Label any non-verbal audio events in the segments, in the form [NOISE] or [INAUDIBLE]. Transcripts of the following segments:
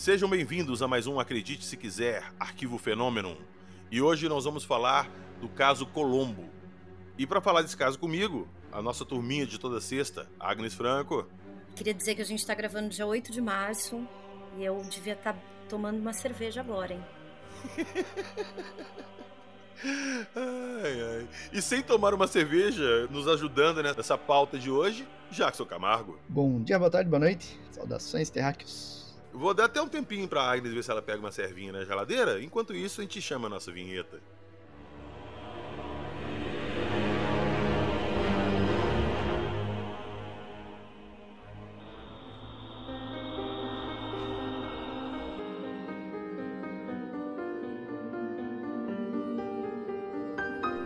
Sejam bem-vindos a mais um Acredite Se Quiser, Arquivo Fenômeno. E hoje nós vamos falar do caso Colombo. E para falar desse caso comigo, a nossa turminha de toda sexta, Agnes Franco. Queria dizer que a gente está gravando dia 8 de março e eu devia estar tá tomando uma cerveja agora, hein? [LAUGHS] ai, ai. E sem tomar uma cerveja, nos ajudando né, nessa pauta de hoje, Jackson Camargo. Bom dia, boa tarde, boa noite. Saudações, terráqueos. Vou dar até um tempinho pra Agnes ver se ela pega uma servinha na geladeira. Enquanto isso, a gente chama a nossa vinheta.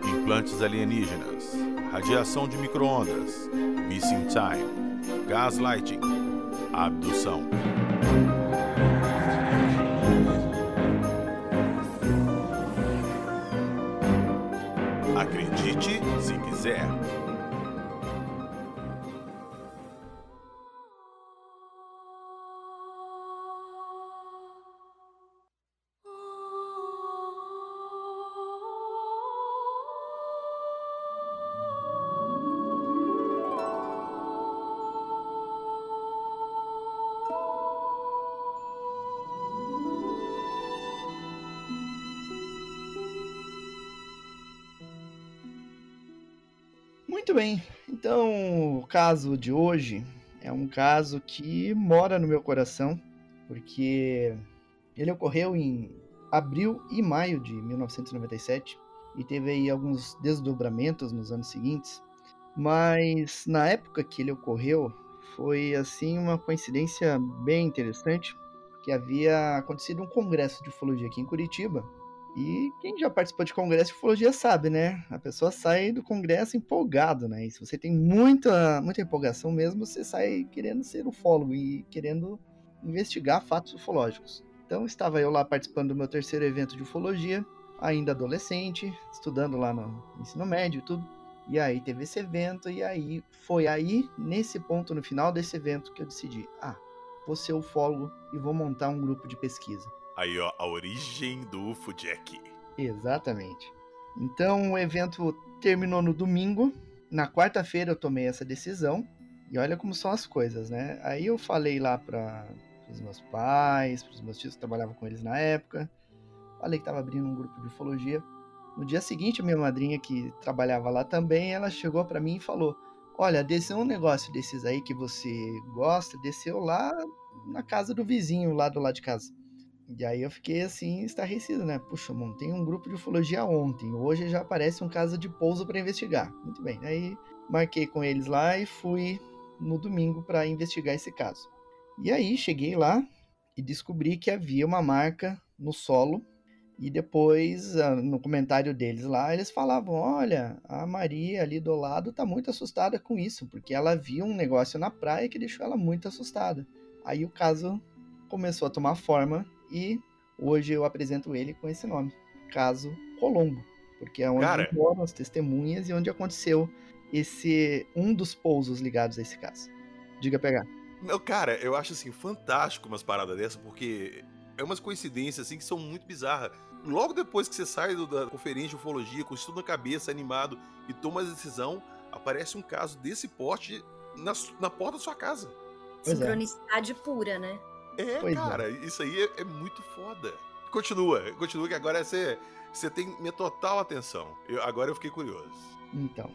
Implantes alienígenas, radiação de microondas, missing time, gaslighting, abdução. Acredite se quiser. Muito bem, então o caso de hoje é um caso que mora no meu coração, porque ele ocorreu em abril e maio de 1997 e teve aí alguns desdobramentos nos anos seguintes, mas na época que ele ocorreu foi assim uma coincidência bem interessante, que havia acontecido um congresso de ufologia aqui em Curitiba e quem já participou de congresso de ufologia sabe, né? A pessoa sai do congresso empolgado, né? E se você tem muita, muita empolgação mesmo, você sai querendo ser ufólogo e querendo investigar fatos ufológicos. Então estava eu lá participando do meu terceiro evento de ufologia, ainda adolescente, estudando lá no ensino médio e tudo. E aí teve esse evento, e aí foi aí, nesse ponto, no final desse evento, que eu decidi: ah, vou ser ufólogo e vou montar um grupo de pesquisa. Aí, ó, a origem do UFO Jack. Exatamente. Então o evento terminou no domingo. Na quarta-feira eu tomei essa decisão. E olha como são as coisas, né? Aí eu falei lá para os meus pais, para os meus tios que trabalhavam com eles na época. Falei que estava abrindo um grupo de ufologia. No dia seguinte, a minha madrinha, que trabalhava lá também, ela chegou para mim e falou: Olha, desceu um negócio desses aí que você gosta, desceu lá na casa do vizinho, lá do lado de casa. E aí eu fiquei assim, estarrecido, né? Puxa, montei um grupo de ufologia ontem, hoje já aparece um caso de pouso para investigar. Muito bem, aí marquei com eles lá e fui no domingo para investigar esse caso. E aí cheguei lá e descobri que havia uma marca no solo e depois ah, no comentário deles lá eles falavam: "Olha, a Maria ali do lado tá muito assustada com isso, porque ela viu um negócio na praia que deixou ela muito assustada". Aí o caso começou a tomar forma e hoje eu apresento ele com esse nome, Caso Colombo, porque é onde Cara... moram as testemunhas e onde aconteceu esse um dos pousos ligados a esse caso. Diga pegar. Meu, cara, eu acho assim fantástico umas paradas dessas, porque é umas coincidências assim que são muito bizarras. Logo depois que você sai do, da conferência de ufologia, com isso tudo na cabeça, animado e toma a decisão, aparece um caso desse porte na, na porta da sua casa. Sincronicidade é. pura, né? É, pois é. cara, é. isso aí é, é, muito foda. Continua, continua que agora você, você tem minha total atenção. Eu, agora eu fiquei curioso. Então.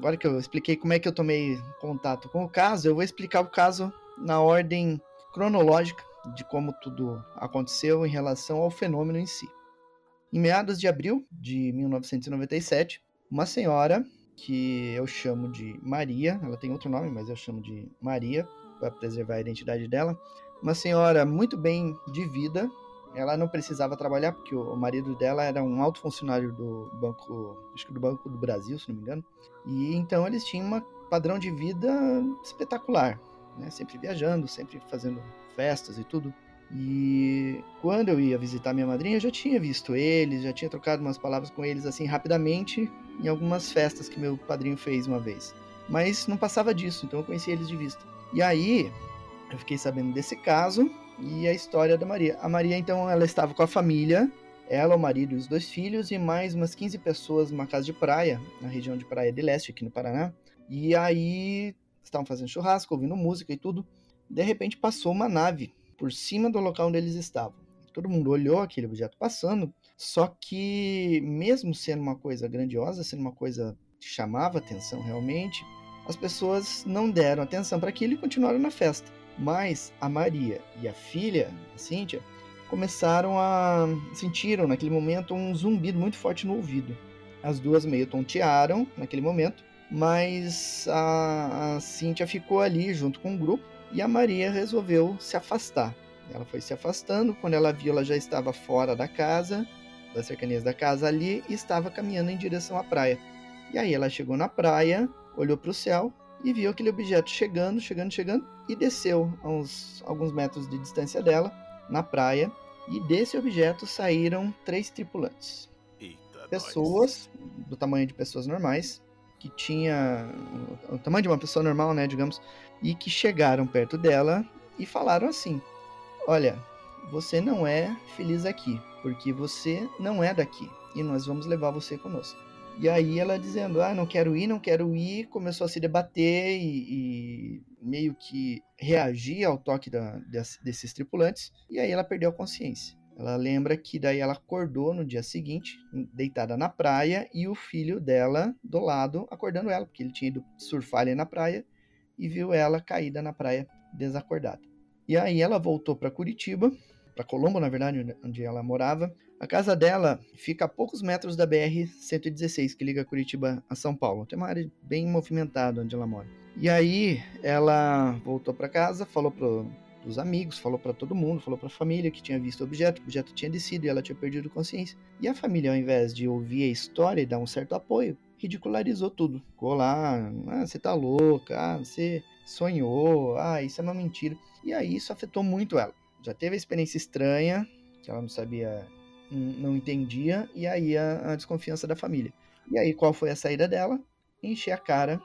Agora que eu expliquei como é que eu tomei contato com o caso, eu vou explicar o caso na ordem cronológica de como tudo aconteceu em relação ao fenômeno em si. Em meados de abril de 1997, uma senhora que eu chamo de Maria, ela tem outro nome, mas eu chamo de Maria para preservar a identidade dela, uma senhora muito bem de vida. Ela não precisava trabalhar porque o marido dela era um alto funcionário do banco, acho que do Banco do Brasil, se não me engano. E então eles tinham um padrão de vida espetacular, né? Sempre viajando, sempre fazendo festas e tudo. E quando eu ia visitar minha madrinha, eu já tinha visto eles, já tinha trocado umas palavras com eles assim rapidamente em algumas festas que meu padrinho fez uma vez. Mas não passava disso, então eu conhecia eles de vista. E aí eu fiquei sabendo desse caso e a história da Maria. A Maria então ela estava com a família, ela, o marido e os dois filhos e mais umas 15 pessoas numa casa de praia, na região de Praia de Leste, aqui no Paraná. E aí estavam fazendo churrasco, ouvindo música e tudo. De repente passou uma nave por cima do local onde eles estavam. Todo mundo olhou aquele objeto passando, só que, mesmo sendo uma coisa grandiosa, sendo uma coisa que chamava atenção realmente, as pessoas não deram atenção para aquilo e continuaram na festa. Mas a Maria e a filha, a Cíntia, começaram a. sentiram naquele momento um zumbido muito forte no ouvido. As duas meio tontearam naquele momento, mas a, a Cíntia ficou ali junto com o grupo e a Maria resolveu se afastar. Ela foi se afastando, quando ela viu, ela já estava fora da casa, das cercanias da casa ali, e estava caminhando em direção à praia. E aí ela chegou na praia, olhou para o céu e viu aquele objeto chegando, chegando, chegando, e desceu a uns, alguns metros de distância dela, na praia, e desse objeto saíram três tripulantes. Eita, pessoas, do tamanho de pessoas normais, que tinha o tamanho de uma pessoa normal, né, digamos, e que chegaram perto dela e falaram assim: Olha, você não é feliz aqui, porque você não é daqui e nós vamos levar você conosco. E aí ela dizendo, ah, não quero ir, não quero ir, começou a se debater e, e meio que reagir ao toque da, desses tripulantes, e aí ela perdeu a consciência. Ela lembra que daí ela acordou no dia seguinte, deitada na praia, e o filho dela do lado acordando ela, porque ele tinha ido surfar ali na praia e viu ela caída na praia, desacordada. E aí ela voltou para Curitiba, para Colombo, na verdade, onde ela morava. A casa dela fica a poucos metros da BR-116, que liga Curitiba a São Paulo. Tem uma área bem movimentada onde ela mora. E aí ela voltou para casa, falou para os amigos, falou para todo mundo, falou para a família que tinha visto o objeto, o objeto tinha descido e ela tinha perdido consciência. E a família, ao invés de ouvir a história e dar um certo apoio, ridicularizou tudo. Ficou lá, ah, você tá louca, ah, você sonhou, ah, isso é uma mentira. E aí isso afetou muito ela. Já teve a experiência estranha, que ela não sabia, não entendia, e aí a, a desconfiança da família. E aí qual foi a saída dela? Encher a cara,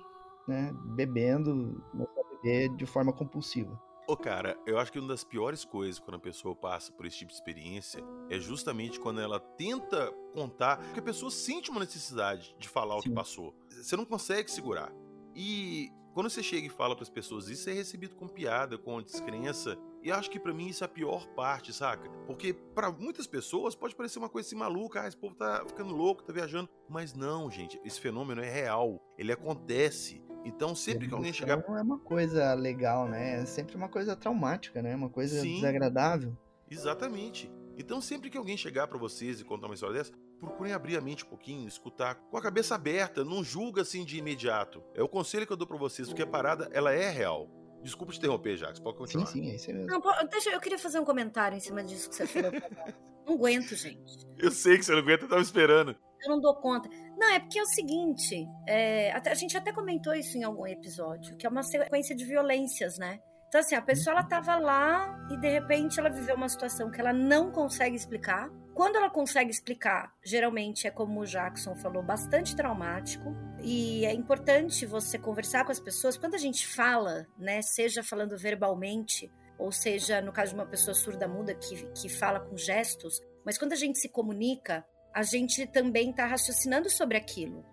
né, bebendo, começou a beber de forma compulsiva. Ô, cara, eu acho que uma das piores coisas quando a pessoa passa por esse tipo de experiência é justamente quando ela tenta contar, porque a pessoa sente uma necessidade de falar Sim. o que passou. Você não consegue segurar. E quando você chega e fala para as pessoas isso, é recebido com piada, com descrença. E acho que para mim isso é a pior parte, saca? Porque para muitas pessoas pode parecer uma coisa assim maluca, ah, esse povo tá ficando louco, tá viajando. Mas não, gente, esse fenômeno é real. Ele acontece. Então, sempre que alguém chegar. Não é uma coisa legal, né? É sempre uma coisa traumática, né? Uma coisa Sim, desagradável. Exatamente. Então, sempre que alguém chegar para vocês e contar uma história dessa, procurem abrir a mente um pouquinho, escutar com a cabeça aberta, não julga assim de imediato. É o conselho que eu dou para vocês, porque a parada, ela é real. Desculpa te interromper, Jacques, pode continuar. Sim, sim, é isso mesmo. Não, deixa, eu queria fazer um comentário em cima disso que você falou. [LAUGHS] não aguento, gente. Eu sei que você não aguenta, eu tava esperando. Eu não dou conta. Não, é porque é o seguinte, é, a gente até comentou isso em algum episódio, que é uma sequência de violências, né? Então, assim, a pessoa ela tava lá e de repente ela viveu uma situação que ela não consegue explicar. Quando ela consegue explicar, geralmente é como o Jackson falou, bastante traumático. E é importante você conversar com as pessoas. Quando a gente fala, né, seja falando verbalmente, ou seja, no caso de uma pessoa surda muda que, que fala com gestos, mas quando a gente se comunica, a gente também está raciocinando sobre aquilo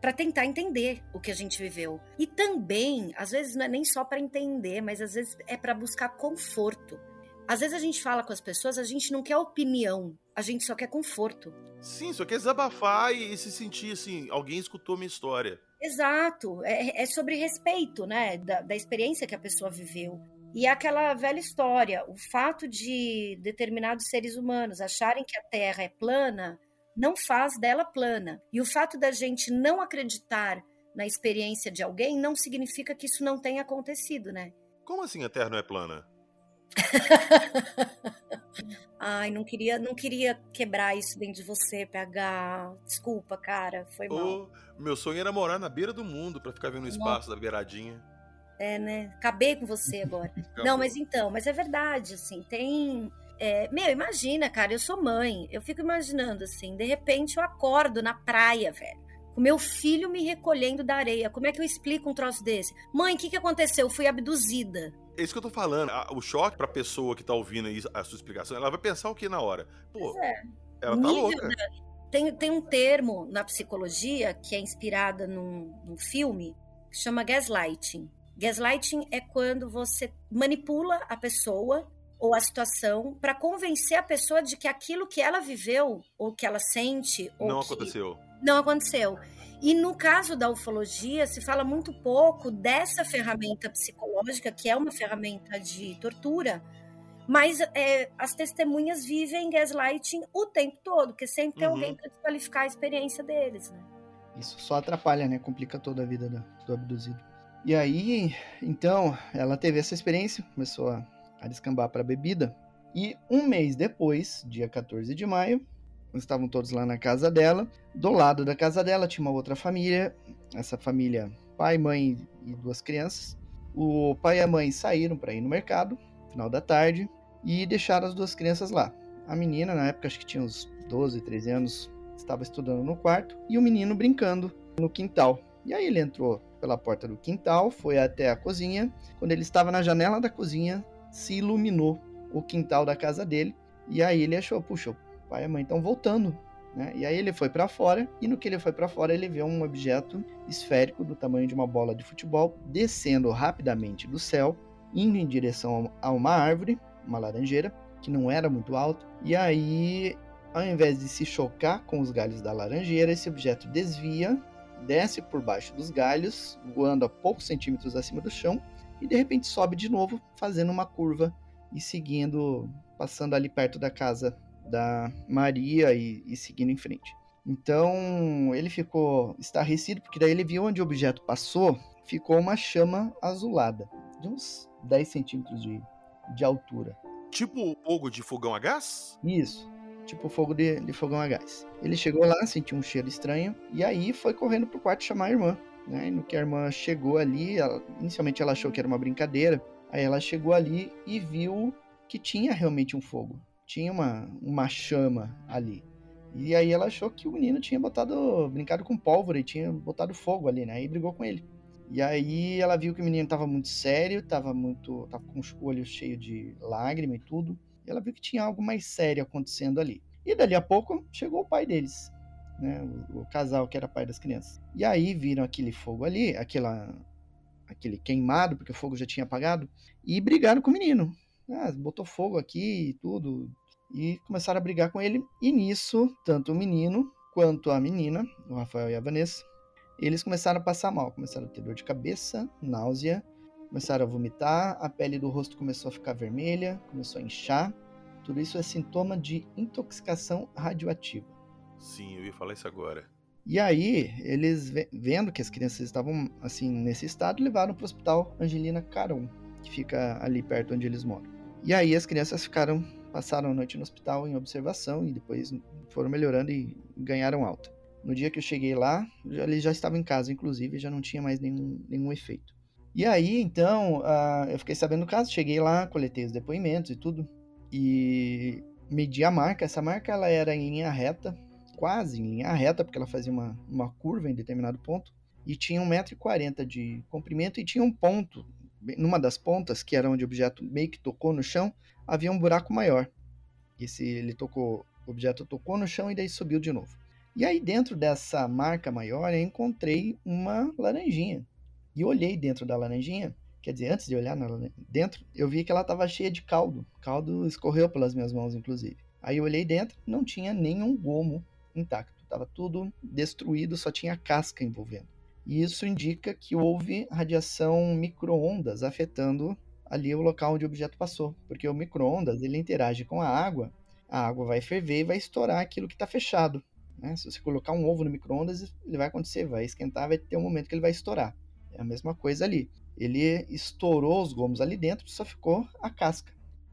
para tentar entender o que a gente viveu. E também, às vezes não é nem só para entender, mas às vezes é para buscar conforto. Às vezes a gente fala com as pessoas, a gente não quer opinião, a gente só quer conforto. Sim, só quer desabafar e, se sentir assim, alguém escutou minha história. Exato, é, é sobre respeito, né, da, da experiência que a pessoa viveu. E é aquela velha história, o fato de determinados seres humanos acharem que a Terra é plana não faz dela plana. E o fato da gente não acreditar na experiência de alguém não significa que isso não tenha acontecido, né? Como assim a Terra não é plana? [LAUGHS] Ai, não queria, não queria quebrar isso dentro de você, PH. Desculpa, cara, foi mal. Oh, meu sonho era morar na beira do mundo para ficar vendo o espaço Nossa. da beiradinha. É, né? Acabei com você agora. [LAUGHS] não, mas então, mas é verdade, assim, tem é, meu, imagina, cara, eu sou mãe. Eu fico imaginando assim, de repente eu acordo na praia, velho. Com meu filho me recolhendo da areia. Como é que eu explico um troço desse? Mãe, o que, que aconteceu? Eu fui abduzida. É isso que eu tô falando. O choque pra pessoa que tá ouvindo aí a sua explicação, ela vai pensar o que na hora? Pô, é. ela tá louca. Da... Tem, tem um termo na psicologia que é inspirada num, num filme que chama gaslighting. Gaslighting é quando você manipula a pessoa ou a situação para convencer a pessoa de que aquilo que ela viveu ou que ela sente não aconteceu. Não aconteceu. E no caso da ufologia, se fala muito pouco dessa ferramenta psicológica, que é uma ferramenta de tortura, mas é, as testemunhas vivem gaslighting o tempo todo, porque sempre tem uhum. alguém para desqualificar a experiência deles. Né? Isso só atrapalha, né? Complica toda a vida do, do abduzido. E aí, então, ela teve essa experiência, começou a, a descambar para bebida. E um mês depois, dia 14 de maio, estavam todos lá na casa dela. Do lado da casa dela tinha uma outra família, essa família, pai, mãe e duas crianças. O pai e a mãe saíram para ir no mercado, final da tarde, e deixaram as duas crianças lá. A menina, na época, acho que tinha uns 12, 13 anos, estava estudando no quarto, e o menino brincando no quintal. E aí ele entrou pela porta do quintal, foi até a cozinha. Quando ele estava na janela da cozinha, se iluminou o quintal da casa dele. E aí ele achou, puxa, pai e mãe estão voltando. Né? E aí ele foi para fora, e no que ele foi para fora, ele viu um objeto esférico do tamanho de uma bola de futebol descendo rapidamente do céu, indo em direção a uma árvore, uma laranjeira, que não era muito alta. E aí, ao invés de se chocar com os galhos da laranjeira, esse objeto desvia, desce por baixo dos galhos, voando a poucos centímetros acima do chão, e de repente sobe de novo, fazendo uma curva e seguindo, passando ali perto da casa da Maria e, e seguindo em frente. Então ele ficou estarrecido, porque daí ele viu onde o objeto passou, ficou uma chama azulada, de uns 10 centímetros de, de altura. Tipo fogo de fogão a gás? Isso, tipo fogo de, de fogão a gás. Ele chegou lá, sentiu um cheiro estranho, e aí foi correndo pro quarto chamar a irmã. Né? E no que a irmã chegou ali, ela, inicialmente ela achou que era uma brincadeira, aí ela chegou ali e viu que tinha realmente um fogo tinha uma, uma chama ali. E aí ela achou que o menino tinha botado, brincado com pólvora e tinha botado fogo ali, né? E brigou com ele. E aí ela viu que o menino tava muito sério, tava muito, tava com o olho cheio de lágrima e tudo. E ela viu que tinha algo mais sério acontecendo ali. E dali a pouco chegou o pai deles, né? O, o casal que era pai das crianças. E aí viram aquele fogo ali, aquela aquele queimado, porque o fogo já tinha apagado, e brigaram com o menino. Ah, botou fogo aqui e tudo, e começaram a brigar com ele. E nisso, tanto o menino quanto a menina, o Rafael e a Vanessa, eles começaram a passar mal, começaram a ter dor de cabeça, náusea, começaram a vomitar, a pele do rosto começou a ficar vermelha, começou a inchar. Tudo isso é sintoma de intoxicação radioativa. Sim, eu ia falar isso agora. E aí, eles vendo que as crianças estavam assim nesse estado, levaram para o hospital Angelina Caron, que fica ali perto onde eles moram. E aí as crianças ficaram passaram a noite no hospital em observação e depois foram melhorando e ganharam alta. No dia que eu cheguei lá, ele já estava em casa, inclusive, já não tinha mais nenhum, nenhum efeito. E aí, então, uh, eu fiquei sabendo do caso, cheguei lá, coletei os depoimentos e tudo, e medi a marca. Essa marca ela era em linha reta, quase em linha reta, porque ela fazia uma, uma curva em determinado ponto, e tinha 1,40m de comprimento e tinha um ponto, numa das pontas, que era onde o objeto meio que tocou no chão, havia um buraco maior. E se ele tocou, o objeto tocou no chão e daí subiu de novo. E aí dentro dessa marca maior eu encontrei uma laranjinha. E olhei dentro da laranjinha, quer dizer, antes de olhar dentro, eu vi que ela estava cheia de caldo. Caldo escorreu pelas minhas mãos, inclusive. Aí eu olhei dentro, não tinha nenhum gomo intacto. Estava tudo destruído, só tinha casca envolvendo. E isso indica que houve radiação microondas afetando ali o local onde o objeto passou, porque o micro-ondas ele interage com a água, a água vai ferver e vai estourar aquilo que está fechado. Né? Se você colocar um ovo no micro-ondas, ele vai acontecer, vai esquentar, vai ter um momento que ele vai estourar. É a mesma coisa ali. Ele estourou os gomos ali dentro, só ficou a casca.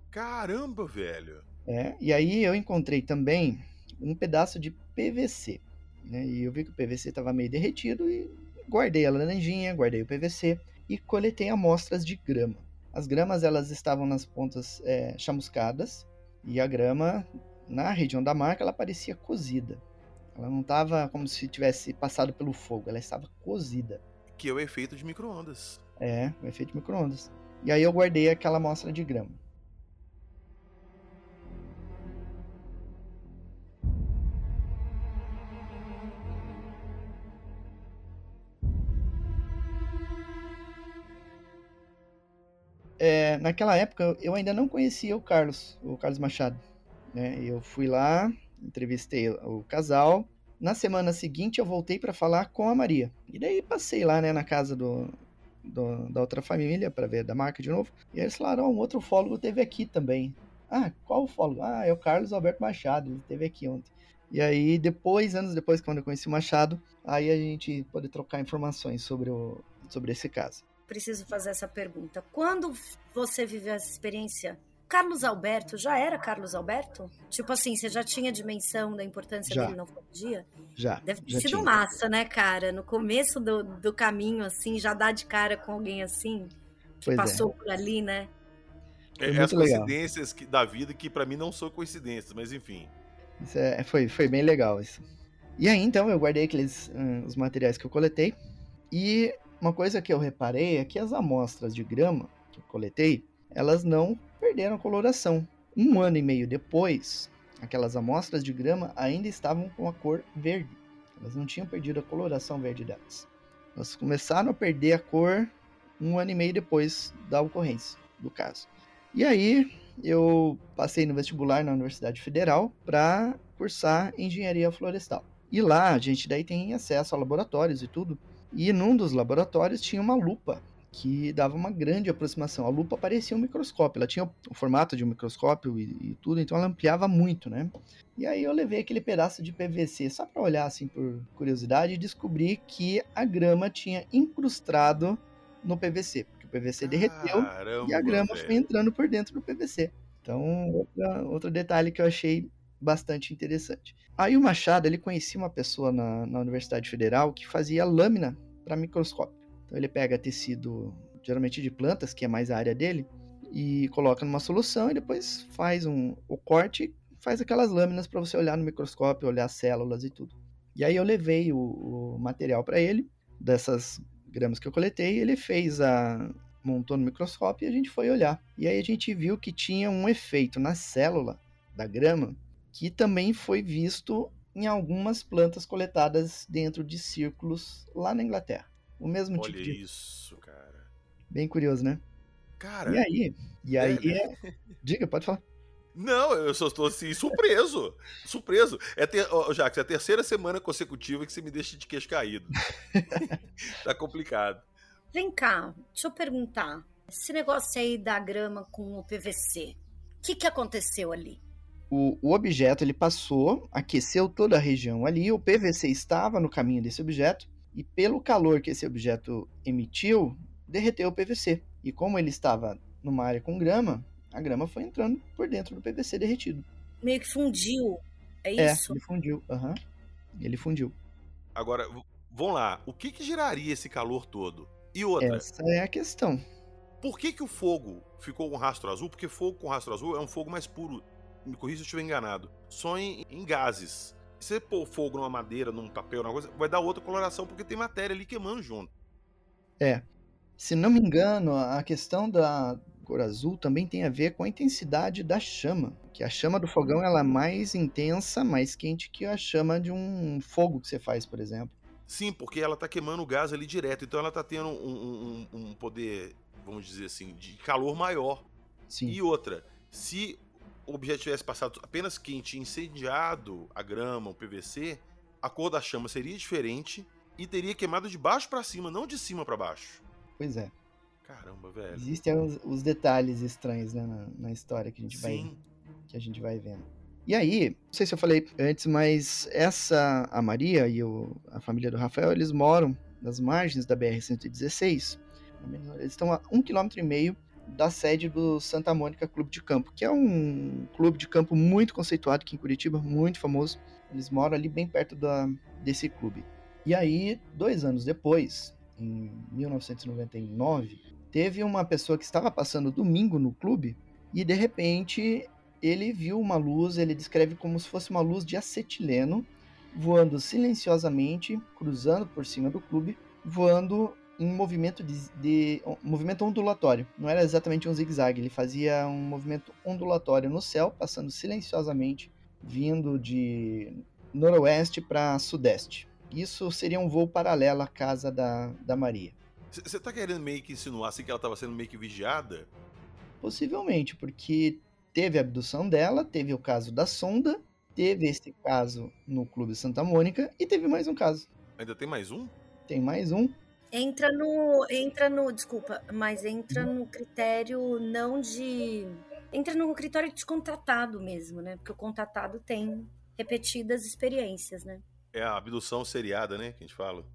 Caramba, velho! É, e aí eu encontrei também um pedaço de PVC. Né? E eu vi que o PVC estava meio derretido e guardei a laranjinha, guardei o PVC e coletei amostras de grama. As gramas elas estavam nas pontas é, chamuscadas E a grama, na região da marca, ela parecia cozida. Ela não estava como se tivesse passado pelo fogo, ela estava cozida. Que é o efeito de micro-ondas. É, o efeito de micro-ondas. E aí eu guardei aquela amostra de grama. É, naquela época eu ainda não conhecia o Carlos, o Carlos Machado. Né? Eu fui lá, entrevistei o casal. Na semana seguinte eu voltei para falar com a Maria. E daí passei lá né, na casa do, do da outra família para ver da marca de novo. E eles falaram: oh, um outro fólogo teve aqui também. Ah, qual fólogo? Ah, é o Carlos Alberto Machado, ele teve aqui ontem. E aí, depois, anos depois, quando eu conheci o Machado, aí a gente pode trocar informações sobre, o, sobre esse caso preciso fazer essa pergunta. Quando você viveu essa experiência, Carlos Alberto já era Carlos Alberto? Tipo assim, você já tinha dimensão da importância já. dele na ufologia? Já. Deve ter sido tinha. massa, né, cara? No começo do, do caminho, assim, já dá de cara com alguém assim, que pois é. passou é. por ali, né? É, as coincidências que, da vida que para mim não são coincidências, mas enfim. Isso é, foi, foi bem legal isso. E aí, então, eu guardei aqueles uh, os materiais que eu coletei e uma coisa que eu reparei é que as amostras de grama que eu coletei, elas não perderam coloração. Um ano e meio depois, aquelas amostras de grama ainda estavam com a cor verde. Elas não tinham perdido a coloração verde delas. Elas começaram a perder a cor um ano e meio depois da ocorrência do caso. E aí eu passei no vestibular na Universidade Federal para cursar engenharia florestal. E lá a gente daí tem acesso a laboratórios e tudo. E num dos laboratórios tinha uma lupa que dava uma grande aproximação. A lupa parecia um microscópio, ela tinha o formato de um microscópio e, e tudo, então ela ampliava muito, né? E aí eu levei aquele pedaço de PVC só para olhar assim por curiosidade e descobri que a grama tinha incrustado no PVC, porque o PVC derreteu e a grama velho. foi entrando por dentro do PVC. Então, outro detalhe que eu achei bastante interessante. Aí o Machado, ele conhecia uma pessoa na, na Universidade Federal que fazia lâmina para microscópio. Então ele pega tecido, geralmente de plantas, que é mais a área dele, e coloca numa solução e depois faz um, o corte faz aquelas lâminas para você olhar no microscópio, olhar as células e tudo. E aí eu levei o, o material para ele, dessas gramas que eu coletei, ele fez a montou no microscópio e a gente foi olhar. E aí a gente viu que tinha um efeito na célula da grama que também foi visto em algumas plantas coletadas dentro de círculos lá na Inglaterra. O mesmo Olha tipo de... isso, cara. Bem curioso, né? Cara. E aí? E aí? É, né? Diga, pode falar. Não, eu só estou assim, surpreso. surpreso. É ter, oh, Jacques, é a terceira semana consecutiva que você me deixa de queixo caído. [LAUGHS] tá complicado. Vem cá, deixa eu perguntar. Esse negócio aí da grama com o PVC, o que, que aconteceu ali? O, o objeto ele passou, aqueceu toda a região ali, o PVC estava no caminho desse objeto, e pelo calor que esse objeto emitiu, derreteu o PVC. E como ele estava numa área com grama, a grama foi entrando por dentro do PVC derretido. Meio que fundiu, é, é isso? É, ele fundiu, aham. Uhum. Ele fundiu. Agora, vamos lá, o que, que geraria esse calor todo? E outra? Essa é a questão. Por que, que o fogo ficou com rastro azul? Porque fogo com rastro azul é um fogo mais puro me corrija se eu estiver enganado, só em, em gases. Se você pôr fogo numa madeira, num papel, numa coisa, vai dar outra coloração porque tem matéria ali queimando junto. É. Se não me engano, a questão da cor azul também tem a ver com a intensidade da chama. Que a chama do fogão ela é mais intensa, mais quente que a chama de um fogo que você faz, por exemplo. Sim, porque ela está queimando o gás ali direto. Então ela está tendo um, um, um, poder, vamos dizer assim, de calor maior. Sim. E outra, se o objeto tivesse passado apenas quente e incendiado a grama, o PVC, a cor da chama seria diferente e teria queimado de baixo para cima, não de cima para baixo. Pois é. Caramba, velho. Existem os, os detalhes estranhos né, na, na, história que a gente Sim. vai que a gente vai vendo. E aí, não sei se eu falei antes, mas essa a Maria e o, a família do Rafael, eles moram nas margens da BR 116. Eles estão a um quilômetro e meio da sede do Santa Mônica Clube de Campo, que é um clube de campo muito conceituado aqui em Curitiba, muito famoso. Eles moram ali bem perto da, desse clube. E aí, dois anos depois, em 1999, teve uma pessoa que estava passando domingo no clube e de repente ele viu uma luz, ele descreve como se fosse uma luz de acetileno, voando silenciosamente, cruzando por cima do clube, voando em movimento de, de um movimento ondulatório. Não era exatamente um zigue-zague, ele fazia um movimento ondulatório no céu, passando silenciosamente, vindo de noroeste para sudeste. Isso seria um voo paralelo à casa da, da Maria. Você tá querendo meio que insinuar assim que ela estava sendo meio que vigiada? Possivelmente, porque teve a abdução dela, teve o caso da sonda, teve esse caso no Clube Santa Mônica e teve mais um caso. Ainda tem mais um? Tem mais um. Entra no. Entra no. Desculpa, mas entra no critério não de. Entra no critério de contratado mesmo, né? Porque o contratado tem repetidas experiências, né? É a abdução seriada, né? Que a gente fala.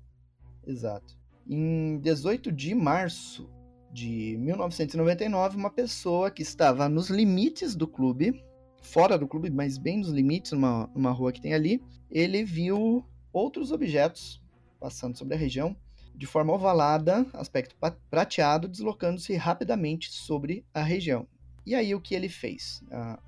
Exato. Em 18 de março de 1999, uma pessoa que estava nos limites do clube, fora do clube, mas bem nos limites, numa, numa rua que tem ali, ele viu outros objetos passando sobre a região de forma ovalada, aspecto prateado, deslocando-se rapidamente sobre a região. E aí o que ele fez? Ah,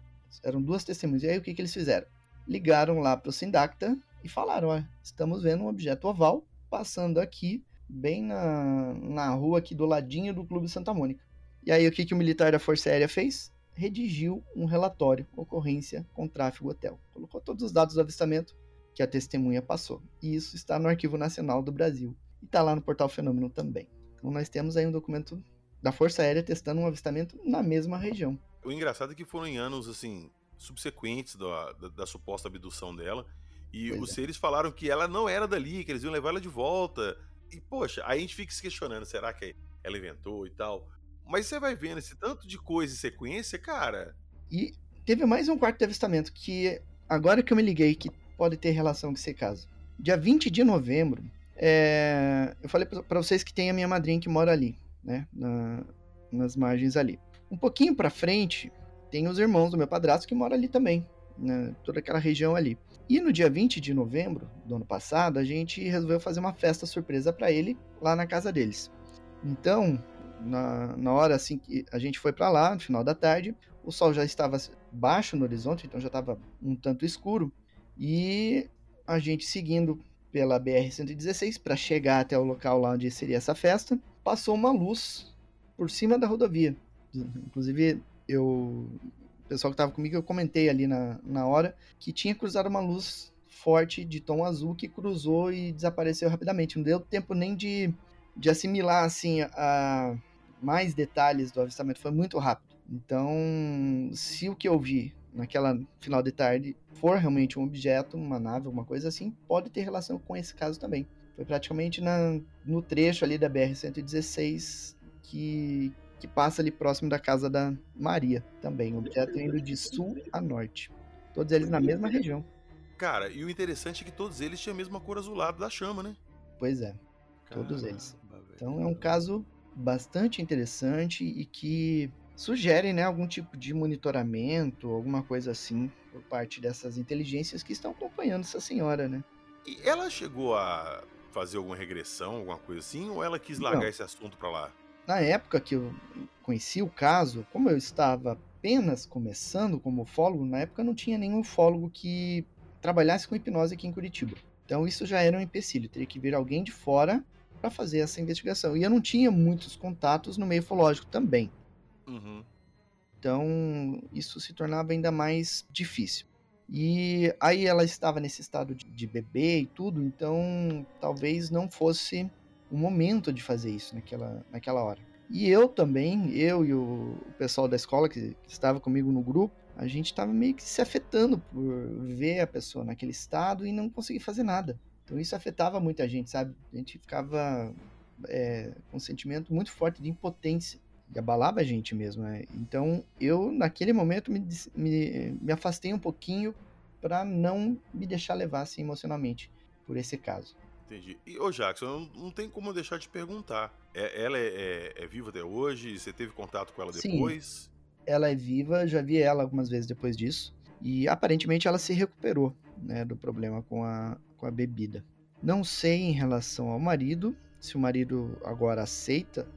eram duas testemunhas. E aí o que, que eles fizeram? Ligaram lá para o Sindacta e falaram: ó, estamos vendo um objeto oval passando aqui bem na, na rua aqui do ladinho do Clube Santa Mônica. E aí o que, que o militar da Força Aérea fez? Redigiu um relatório, ocorrência com tráfego hotel. Colocou todos os dados do avistamento que a testemunha passou. E isso está no Arquivo Nacional do Brasil. E está lá no Portal Fenômeno também. Então nós temos aí um documento da Força Aérea testando um avistamento na mesma região. O engraçado é que foram em anos assim subsequentes da, da, da suposta abdução dela. E pois os é. seres falaram que ela não era dali, que eles iam levar ela de volta. E, poxa, aí a gente fica se questionando, será que ela inventou e tal? Mas você vai vendo esse tanto de coisa em sequência, cara. E teve mais um quarto de avistamento que, agora que eu me liguei, que pode ter relação com esse caso. Dia 20 de novembro, é... eu falei para vocês que tem a minha madrinha que mora ali, né? Na... nas margens ali. Um pouquinho para frente, tem os irmãos do meu padrasto que moram ali também, né? toda aquela região ali. E no dia 20 de novembro do ano passado, a gente resolveu fazer uma festa surpresa para ele lá na casa deles. Então, na, na hora assim que a gente foi para lá, no final da tarde, o sol já estava baixo no horizonte, então já estava um tanto escuro, e a gente seguindo pela BR-116 para chegar até o local lá onde seria essa festa, passou uma luz por cima da rodovia. Inclusive, eu o pessoal que estava comigo, eu comentei ali na, na hora que tinha cruzado uma luz forte de tom azul que cruzou e desapareceu rapidamente. Não deu tempo nem de, de assimilar assim a mais detalhes do avistamento, foi muito rápido. Então, se o que eu vi naquela final de tarde for realmente um objeto, uma nave, alguma coisa assim, pode ter relação com esse caso também. Foi praticamente na, no trecho ali da BR-116 que, que passa ali próximo da casa da Maria também. O objeto indo de sul a norte. Todos eles na mesma região. Cara, e o interessante é que todos eles tinham a mesma cor azulada da chama, né? Pois é, todos Caramba, eles. Então é um caso bastante interessante e que sugere né, algum tipo de monitoramento, alguma coisa assim, por parte dessas inteligências que estão acompanhando essa senhora, né? E ela chegou a fazer alguma regressão, alguma coisa assim, ou ela quis largar Não. esse assunto para lá? Na época que eu conheci o caso, como eu estava apenas começando como ufólogo, na época não tinha nenhum ufólogo que trabalhasse com hipnose aqui em Curitiba. Então isso já era um empecilho, teria que vir alguém de fora para fazer essa investigação. E eu não tinha muitos contatos no meio ufológico também. Uhum. Então isso se tornava ainda mais difícil. E aí ela estava nesse estado de, de bebê e tudo, então talvez não fosse o momento de fazer isso naquela, naquela hora. E eu também, eu e o pessoal da escola que, que estava comigo no grupo, a gente estava meio que se afetando por ver a pessoa naquele estado e não conseguir fazer nada. Então isso afetava muita gente, sabe? A gente ficava é, com um sentimento muito forte de impotência e abalava a gente mesmo. Né? Então eu, naquele momento, me, me, me afastei um pouquinho para não me deixar levar assim, emocionalmente por esse caso. Entendi. E, ô Jackson, não, não tem como deixar de perguntar. É, ela é, é, é, viva até hoje? Você teve contato com ela depois? Sim, ela é viva, já vi ela algumas vezes depois disso. E aparentemente ela se recuperou né, do problema com a, com a bebida. Não sei em relação ao marido, se o marido agora aceita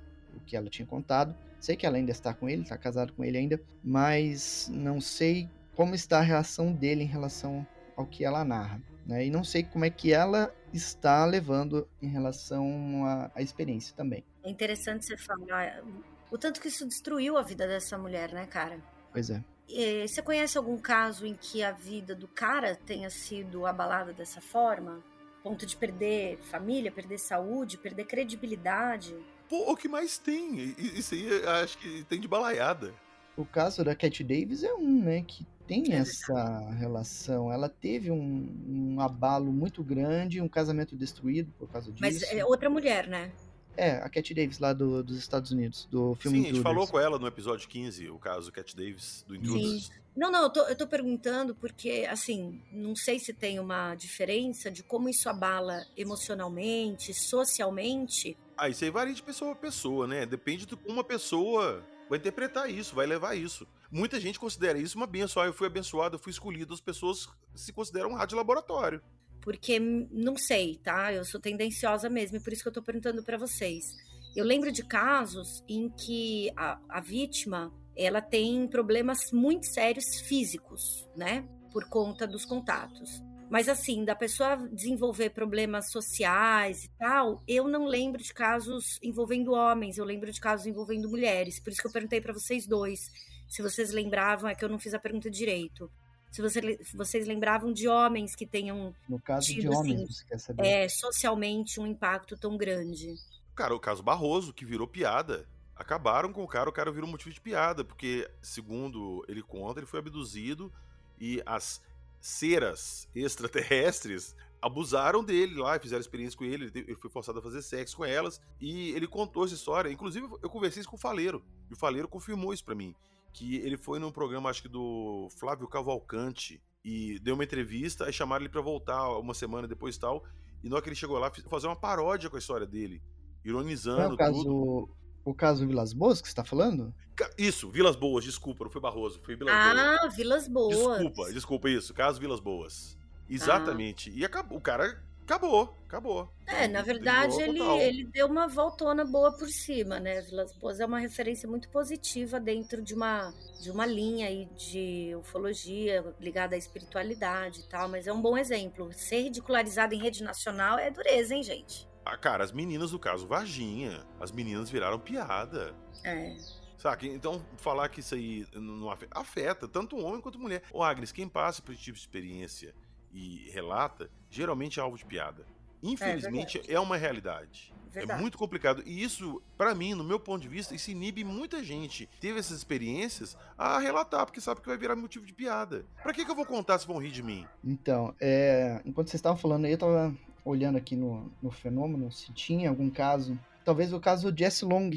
que ela tinha contado, Sei que ela ainda está com ele, está casado com ele ainda, mas não sei como está a reação dele em relação ao que ela narra. Né? E não sei como é que ela está levando em relação à, à experiência também. É interessante você falar o tanto que isso destruiu a vida dessa mulher, né, cara? Pois é. E, você conhece algum caso em que a vida do cara tenha sido abalada dessa forma? Ponto de perder família, perder saúde, perder credibilidade? Pô, o que mais tem? Isso aí acho que tem de balaiada. O caso da Cat Davis é um, né, que tem essa relação. Ela teve um, um, abalo muito grande, um casamento destruído por causa disso. Mas é outra mulher, né? É, a Cat Davis lá do, dos Estados Unidos, do filme Sim, a gente falou com ela no episódio 15, o caso Cat Davis, do Intruders. Sim. Não, não, eu tô, eu tô perguntando porque, assim, não sei se tem uma diferença de como isso abala emocionalmente, socialmente. Ah, isso aí varia de pessoa a pessoa, né? Depende de como uma pessoa vai interpretar isso, vai levar isso. Muita gente considera isso uma benção. Ah, eu fui abençoado, eu fui escolhido. As pessoas se consideram um rádio laboratório. Porque não sei, tá? Eu sou tendenciosa mesmo, e por isso que eu tô perguntando para vocês. Eu lembro de casos em que a, a vítima ela tem problemas muito sérios físicos, né? Por conta dos contatos. Mas assim, da pessoa desenvolver problemas sociais e tal, eu não lembro de casos envolvendo homens, eu lembro de casos envolvendo mulheres. Por isso que eu perguntei para vocês dois, se vocês lembravam, é que eu não fiz a pergunta direito se você, vocês lembravam de homens que tenham no caso tido, de homens, assim, você quer saber? É, socialmente um impacto tão grande. Cara, o caso Barroso, que virou piada. Acabaram com o cara, o cara virou motivo de piada, porque, segundo ele conta, ele foi abduzido e as ceras extraterrestres abusaram dele lá, fizeram experiência com ele, ele foi forçado a fazer sexo com elas, e ele contou essa história. Inclusive, eu conversei isso com o Faleiro, e o Faleiro confirmou isso para mim que ele foi num programa, acho que do Flávio Cavalcante, e deu uma entrevista, aí chamaram ele para voltar uma semana depois e tal, e na hora que ele chegou lá, fazer uma paródia com a história dele, ironizando é o caso, tudo. O caso Vilas Boas que você tá falando? Isso, Vilas Boas, desculpa, não foi Barroso, foi Vilas ah, Boas. Ah, Vilas Boas. Desculpa, desculpa isso, caso Vilas Boas. Exatamente. Ah. E acabou, o cara acabou, acabou. É, na verdade ele, ele deu uma voltona boa por cima, né? Vilas Boas é uma referência muito positiva dentro de uma, de uma linha aí de ufologia ligada à espiritualidade e tal, mas é um bom exemplo. Ser ridicularizado em rede nacional é dureza, hein, gente? Ah, cara, as meninas do caso Varginha, as meninas viraram piada. É. Saca? Então, falar que isso aí não afeta, afeta tanto homem quanto mulher. Ô, Agnes, quem passa por esse tipo de experiência e relata, geralmente é alvo de piada. Infelizmente, é, é uma realidade. É verdade. É muito complicado. E isso, para mim, no meu ponto de vista, isso inibe muita gente. Teve essas experiências a relatar, porque sabe que vai virar motivo de piada. Pra que, que eu vou contar se vão rir de mim? Então, é, enquanto vocês estavam falando aí, eu tava olhando aqui no, no fenômeno, se tinha algum caso. Talvez o caso do Jesse Long.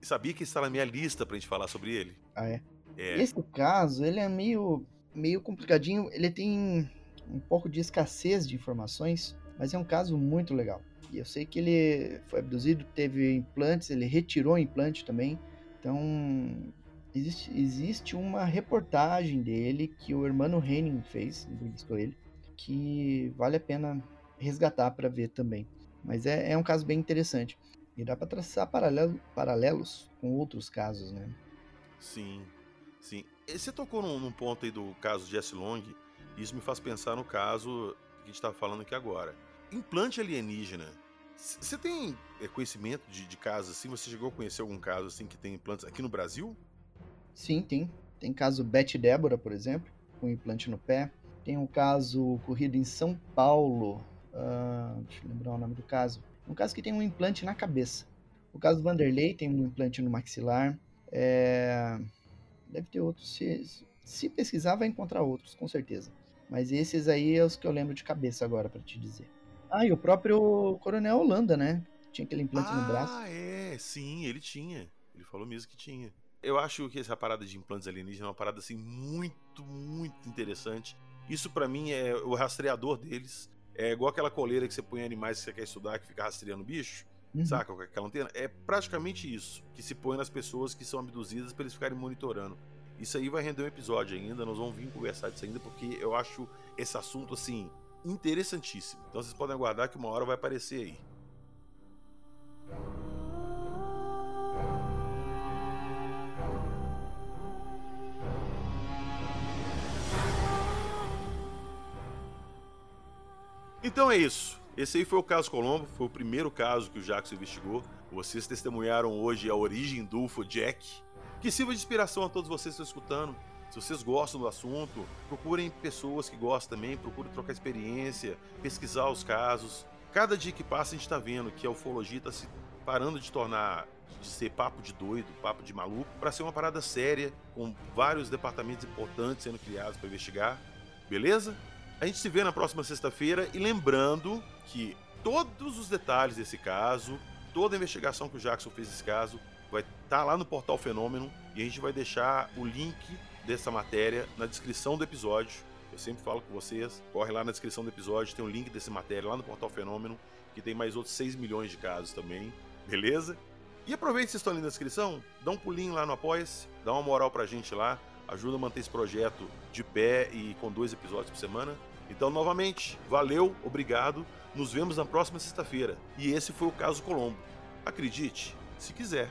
Sabia que está na minha lista pra gente falar sobre ele? Ah, é? é. Esse caso, ele é meio, meio complicadinho. Ele tem um pouco de escassez de informações, mas é um caso muito legal. E eu sei que ele foi abduzido, teve implantes, ele retirou implante também. Então, existe, existe uma reportagem dele que o Hermano Henning fez, entrevistou ele, que vale a pena resgatar para ver também. Mas é, é, um caso bem interessante. E dá para traçar paralelo, paralelos com outros casos, né? Sim, sim. Você tocou num, num ponto aí do caso Jesse Long, isso me faz pensar no caso que a gente está falando aqui agora. Implante alienígena. Você tem é, conhecimento de, de casos assim? Você chegou a conhecer algum caso assim que tem implantes aqui no Brasil? Sim, tem. Tem caso Beth Débora, por exemplo, com implante no pé. Tem um caso ocorrido em São Paulo. Uh, deixa eu lembrar o nome do caso. Um caso que tem um implante na cabeça. O caso do Vanderlei tem um implante no maxilar. É... Deve ter outros. Se, se pesquisar, vai encontrar outros, com certeza. Mas esses aí é os que eu lembro de cabeça agora, para te dizer. Ah, e o próprio Coronel Holanda, né? Tinha aquele implante ah, no braço. Ah, é, sim, ele tinha. Ele falou mesmo que tinha. Eu acho que essa parada de implantes alienígenas é uma parada assim muito, muito interessante. Isso para mim é o rastreador deles. É igual aquela coleira que você põe animais que você quer estudar, que fica rastreando bicho. Uhum. Saca? Com aquela antena. É praticamente isso que se põe nas pessoas que são abduzidas para eles ficarem monitorando. Isso aí vai render um episódio ainda, nós vamos vir conversar disso ainda, porque eu acho esse assunto, assim, interessantíssimo. Então vocês podem aguardar que uma hora vai aparecer aí. Então é isso. Esse aí foi o caso Colombo, foi o primeiro caso que o Jackson investigou. Vocês testemunharam hoje a origem do UFO Jack. Que sirva de inspiração a todos vocês que estão escutando. Se vocês gostam do assunto, procurem pessoas que gostam também, procurem trocar experiência, pesquisar os casos. Cada dia que passa a gente está vendo que a ufologia está se parando de tornar de ser papo de doido, papo de maluco, para ser uma parada séria, com vários departamentos importantes sendo criados para investigar. Beleza? A gente se vê na próxima sexta-feira e lembrando que todos os detalhes desse caso, toda a investigação que o Jackson fez nesse caso, vai estar tá lá no portal Fenômeno e a gente vai deixar o link dessa matéria na descrição do episódio. Eu sempre falo com vocês, corre lá na descrição do episódio, tem o um link dessa matéria lá no portal Fenômeno, que tem mais outros 6 milhões de casos também, beleza? E aproveite que vocês estão ali na descrição, dá um pulinho lá no Apoia-se, dá uma moral pra gente lá, ajuda a manter esse projeto de pé e com dois episódios por semana. Então, novamente, valeu, obrigado, nos vemos na próxima sexta-feira. E esse foi o caso Colombo. Acredite, se quiser.